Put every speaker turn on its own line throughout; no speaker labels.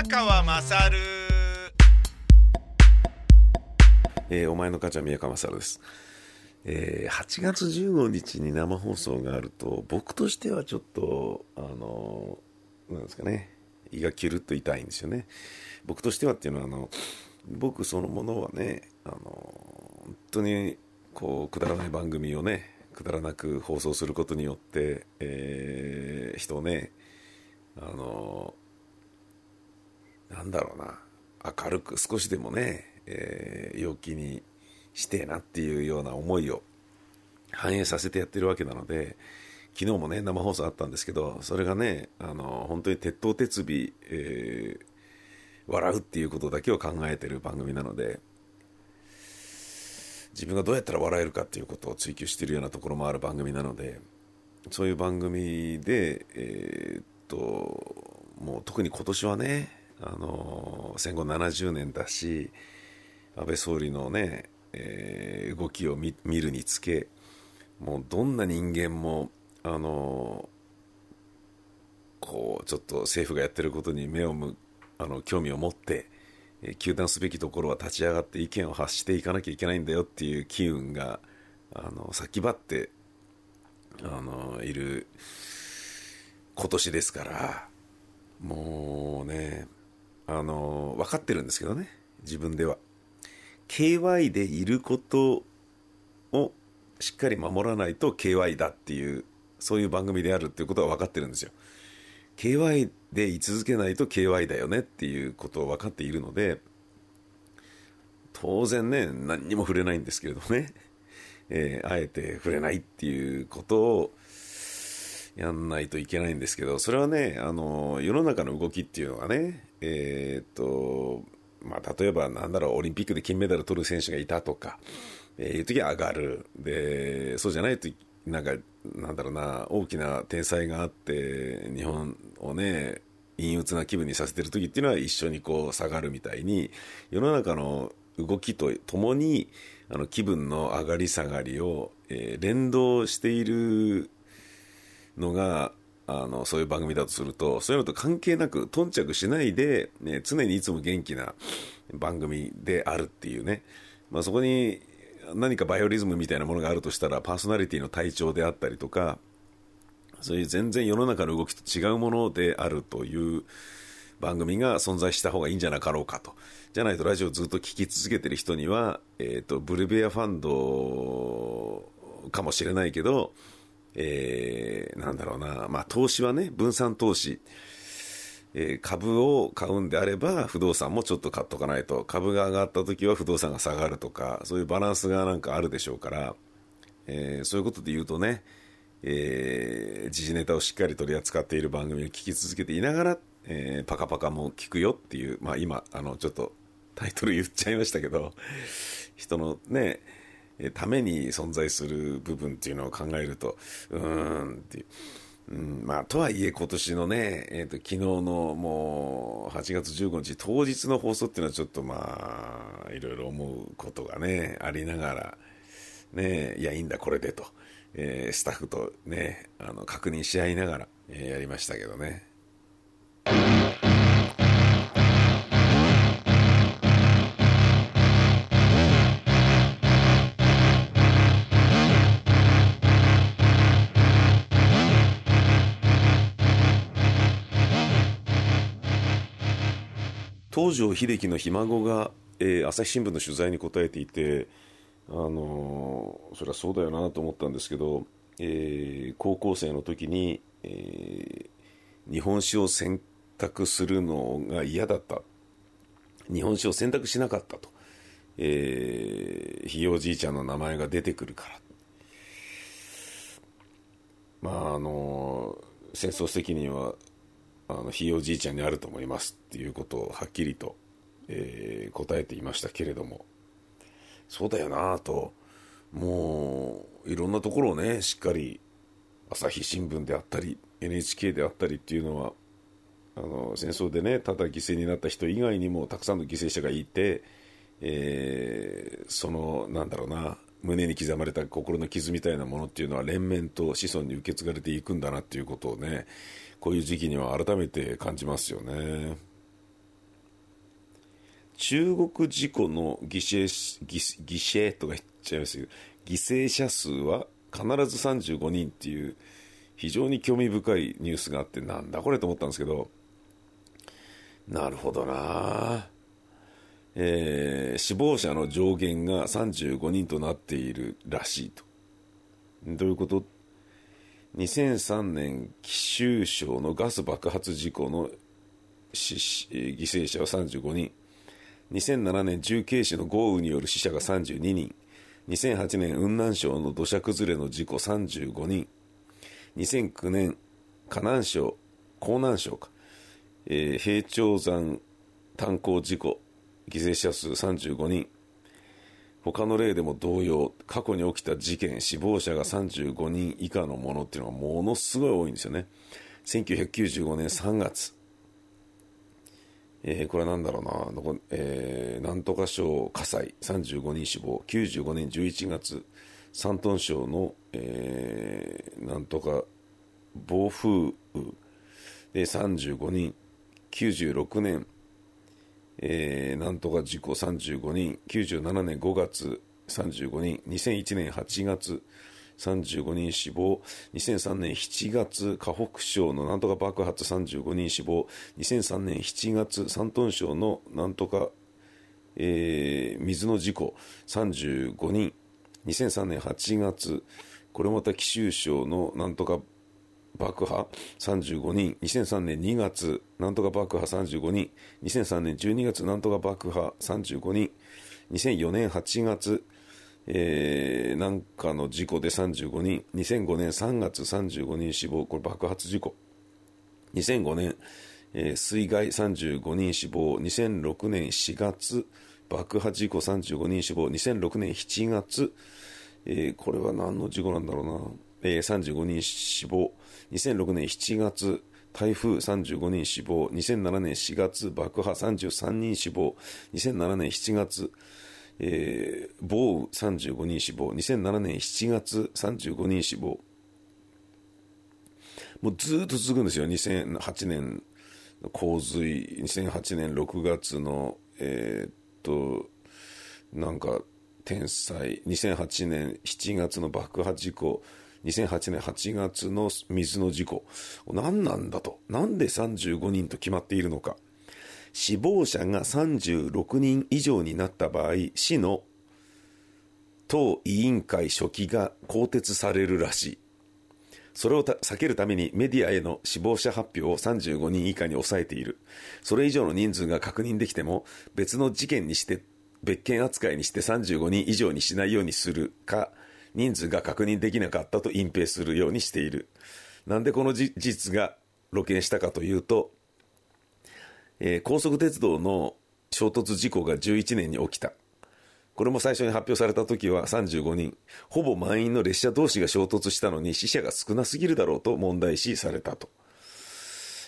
宮川まさる
えーお前の母ちゃん宮川勝です。えー8月15日に生放送があると、僕としてはちょっと、あのーなんですかね、胃がキュルッと痛いんですよね。僕としてはっていうのは、あの、僕そのものはね、あのー本当に、こう、くだらない番組をね、くだらなく放送することによって、えー人をね、あのなんだろうな、明るく少しでもね、えー陽気にしてえなっていうような思いを反映させてやってるわけなので、昨日もね、生放送あったんですけど、それがね、あの、本当に鉄頭鉄尾、えー笑うっていうことだけを考えてる番組なので、自分がどうやったら笑えるかっていうことを追求してるようなところもある番組なので、そういう番組で、えーっと、もう特に今年はね、あの戦後70年だし、安倍総理のね、えー動きを見見るにつけ、もうどんな人間も、あのこう、ちょっと政府がやってることに目をむ、あの、興味を持って、えー糾弾すべきところは立ち上がって意見を発していかなきゃいけないんだよっていう機運が、あの、先張って、あの、いる今年ですから、もうね、あの、分かってるんですけどね、自分では。KY でいることをしっかり守らないと KY だっていう、そういう番組であるっていうことは分かってるんですよ。KY で居続けないと KY だよねっていうことを分かっているので、当然ね、何にも触れないんですけれどね、えーあえて触れないっていうことをやんないといけないんですけど、それはね、あの、世の中の動きっていうのはね、えーっと、まあ、例えばなんだろう、オリンピックで金メダル取る選手がいたとか、えーいう時は上がる。で、そうじゃないと、なんか、なんだろうな、大きな天才があって、日本をね、陰鬱な気分にさせてる時っていうのは一緒にこう下がるみたいに、世の中の動きとともに、あの気分の上がり下がりを、えー連動しているのが、あの、そういう番組だとすると、そういうのと関係なく、頓着しないで、ね、常にいつも元気な番組であるっていうね。まあそこに何かバイオリズムみたいなものがあるとしたら、パーソナリティの体調であったりとか、そういう全然世の中の動きと違うものであるという番組が存在した方がいいんじゃなかろうかと。じゃないとラジオをずっと聞き続けてる人には、えっ、と、ブルベアファンドかもしれないけど、えー、なんだろうな、まあ投資はね、分散投資。えー株を買うんであれば不動産もちょっと買っとかないと。株が上がった時は不動産が下がるとかそういうバランスがなんかあるでしょうから、えーそういうことで言うとね、えー時事ネタをしっかり取り扱っている番組を聞き続けていながら、えーパカパカも聞くよっていう、まあ今、あの、ちょっとタイトル言っちゃいましたけど、人のね、ために存在する部分っていうのを考えると、うーんっていう。うん、まあ、とはいえ今年のね、えっ、と、昨日のもう8月15日当日の放送っていうのはちょっとまあ、いろいろ思うことがね、ありながら、ね、いや、いいんだ、これでと、えースタッフとね、あの、確認し合いながら、えーやりましたけどね。東條英機のひ孫が、えー朝日新聞の取材に答えていて、あのーそれはそうだよなと思ったんですけど、えー高校生の時に、えー日本史を選択するのが嫌だった。日本史を選択しなかったと。えーひいおじいちゃんの名前が出てくるから。まあ、あの戦争責任はあのひいおじいちゃんにあると思いますっていうことをはっきりと、えー答えていましたけれどもそうだよなと。もういろんなところをねしっかり朝日新聞であったり NHK であったりっていうのはあの戦争でねただ犠牲になった人以外にもたくさんの犠牲者がいて、えーそのなんだろうな胸に刻まれた心の傷みたいなものっていうのは連綿と子孫に受け継がれていくんだなっていうことをねこういう時期には改めて感じますよね。中国事故の犠牲犠牲とか言っちゃいますけど犠牲者数は必ず35人っていう非常に興味深いニュースがあってなんだこれと思ったんですけどなるほどなえー、死亡者の上限が35人となっているらしいと。どういうこと？2003年貴州省のガス爆発事故の死犠牲者は35人。2007年重慶市の豪雨による死者が32人。2008年雲南省の土砂崩れの事故35人。2009年河南省江南省か、えー、平頂山炭鉱事故犠牲者数35人。他の例でも同様過去に起きた事件死亡者が35人以下のものっていうのがものすごい多いんですよね。1995年3月。えー、これは何だろうな、えー、なんとか省火災。35人死亡。95年11月。山東省の、えー、なんとか暴風雨。で35人。96年えー、なんとか事故35人、97年5月35人、2001年8月35人死亡、2003年7月河北省のなんとか爆発35人死亡、2003年7月山東省のなんとか、えー、水の事故35人、2003年8月、これまた貴州省のなんとか爆破35人、2003年2月、なんとか爆破35人、2003年12月、なんとか爆破35人、2004年8月、えー、なんかの事故で35人、2005年3月35人死亡、これ爆発事故。2005年、えー、水害35人死亡、2006年4月、爆破事故35人死亡、2006年7月、えー、これは何の事故なんだろうな。えー、35人死亡、2006年7月、台風35人死亡、2007年4月、爆破33人死亡、2007年7月、えー、暴雨35人死亡、2007年7月35人死亡。もうずっと続くんですよ、2008年の洪水、2008年6月の、えー、っと、なんか、天災、2008年7月の爆破事故、2008年8月の水の事故。何なんだと。なんで35人と決まっているのか。死亡者が36人以上になった場合、市の党委員会書記が更迭されるらしい。それを避けるためにメディアへの死亡者発表を35人以下に抑えている。それ以上の人数が確認できても、別の事件にして、別件扱いにして35人以上にしないようにするか、人数が確認できなかったと隠蔽するようにしている。なんでこの事実が露見したかというと、えー、高速鉄道の衝突事故が11年に起きた。これも最初に発表された時は35人、ほぼ満員の列車同士が衝突したのに死者が少なすぎるだろうと問題視されたと。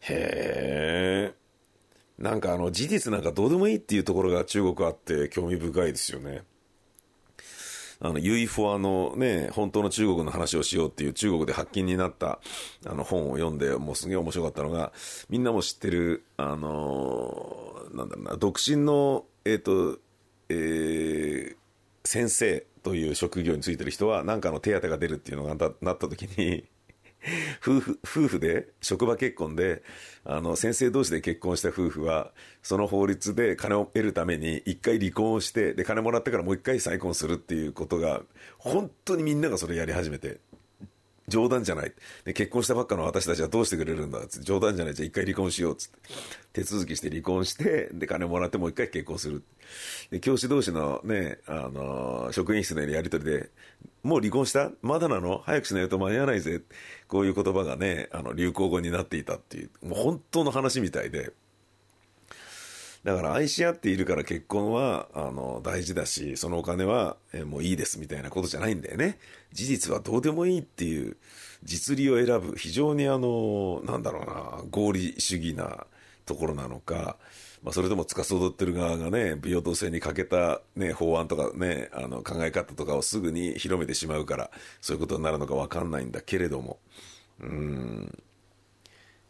へえ。なんかあの事実なんかどうでもいいっていうところが中国あって興味深いですよね。あの、ユイフォアのね、本当の中国の話をしようっていう中国で発禁になったあの本を読んで、もうすげえ面白かったのが、みんなも知ってる、あのー、なんだろうな、独身の、えっ、ー、と、えー、先生という職業についてる人は、なんかの手当が出るっていうのがなった時に夫婦、夫婦で、職場結婚で、あの、先生同士で結婚した夫婦は、その法律で金を得るために一回離婚をして、で、金もらってからもう一回再婚するっていうことが、本当にみんながそれやり始めて、冗談じゃない。で、結婚したばっかの私たちはどうしてくれるんだって、冗談じゃない。じゃあ一回離婚しよう。つって。手続きして離婚して、で、金もらってもう一回結婚する。で、教師同士のね、あのー、職員室のやりとりで、もう離婚した？まだなの？早くしないと間に合わないぜ。こういう言葉がね、あの、流行語になっていたっていう、もう本当の話みたいで。だから愛し合っているから結婚は、あの、大事だし、そのお金は、えもういいですみたいなことじゃないんだよね。事実はどうでもいいっていう、実利を選ぶ、非常にあの、なんだろうな、合理主義なところなのか、まあ、それとも司ってる側がね、平等性に欠けたね、法案とかね、あの、考え方とかをすぐに広めてしまうから、そういうことになるのかわかんないんだけれども、うん、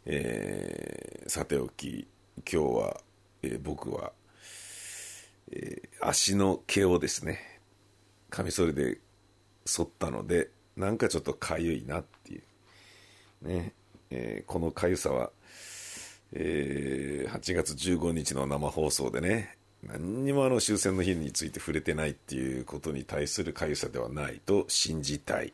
えー、さておき、今日は、えー、僕は、えー、足の毛をですね、カミソリで剃ったので、なんかちょっとかゆいなっていう。ね、えー、このかゆさは、えー、8月15日の生放送でね、何にもあの終戦の日について触れてないっていうことに対するかゆさではないと信じたい。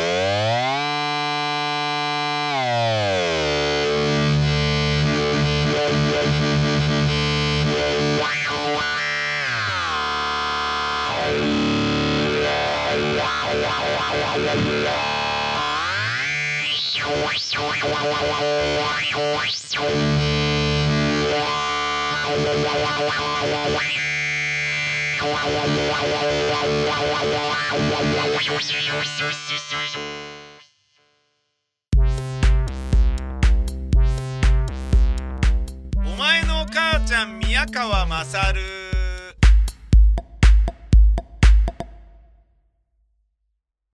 お前のお母ちゃん宮川勝。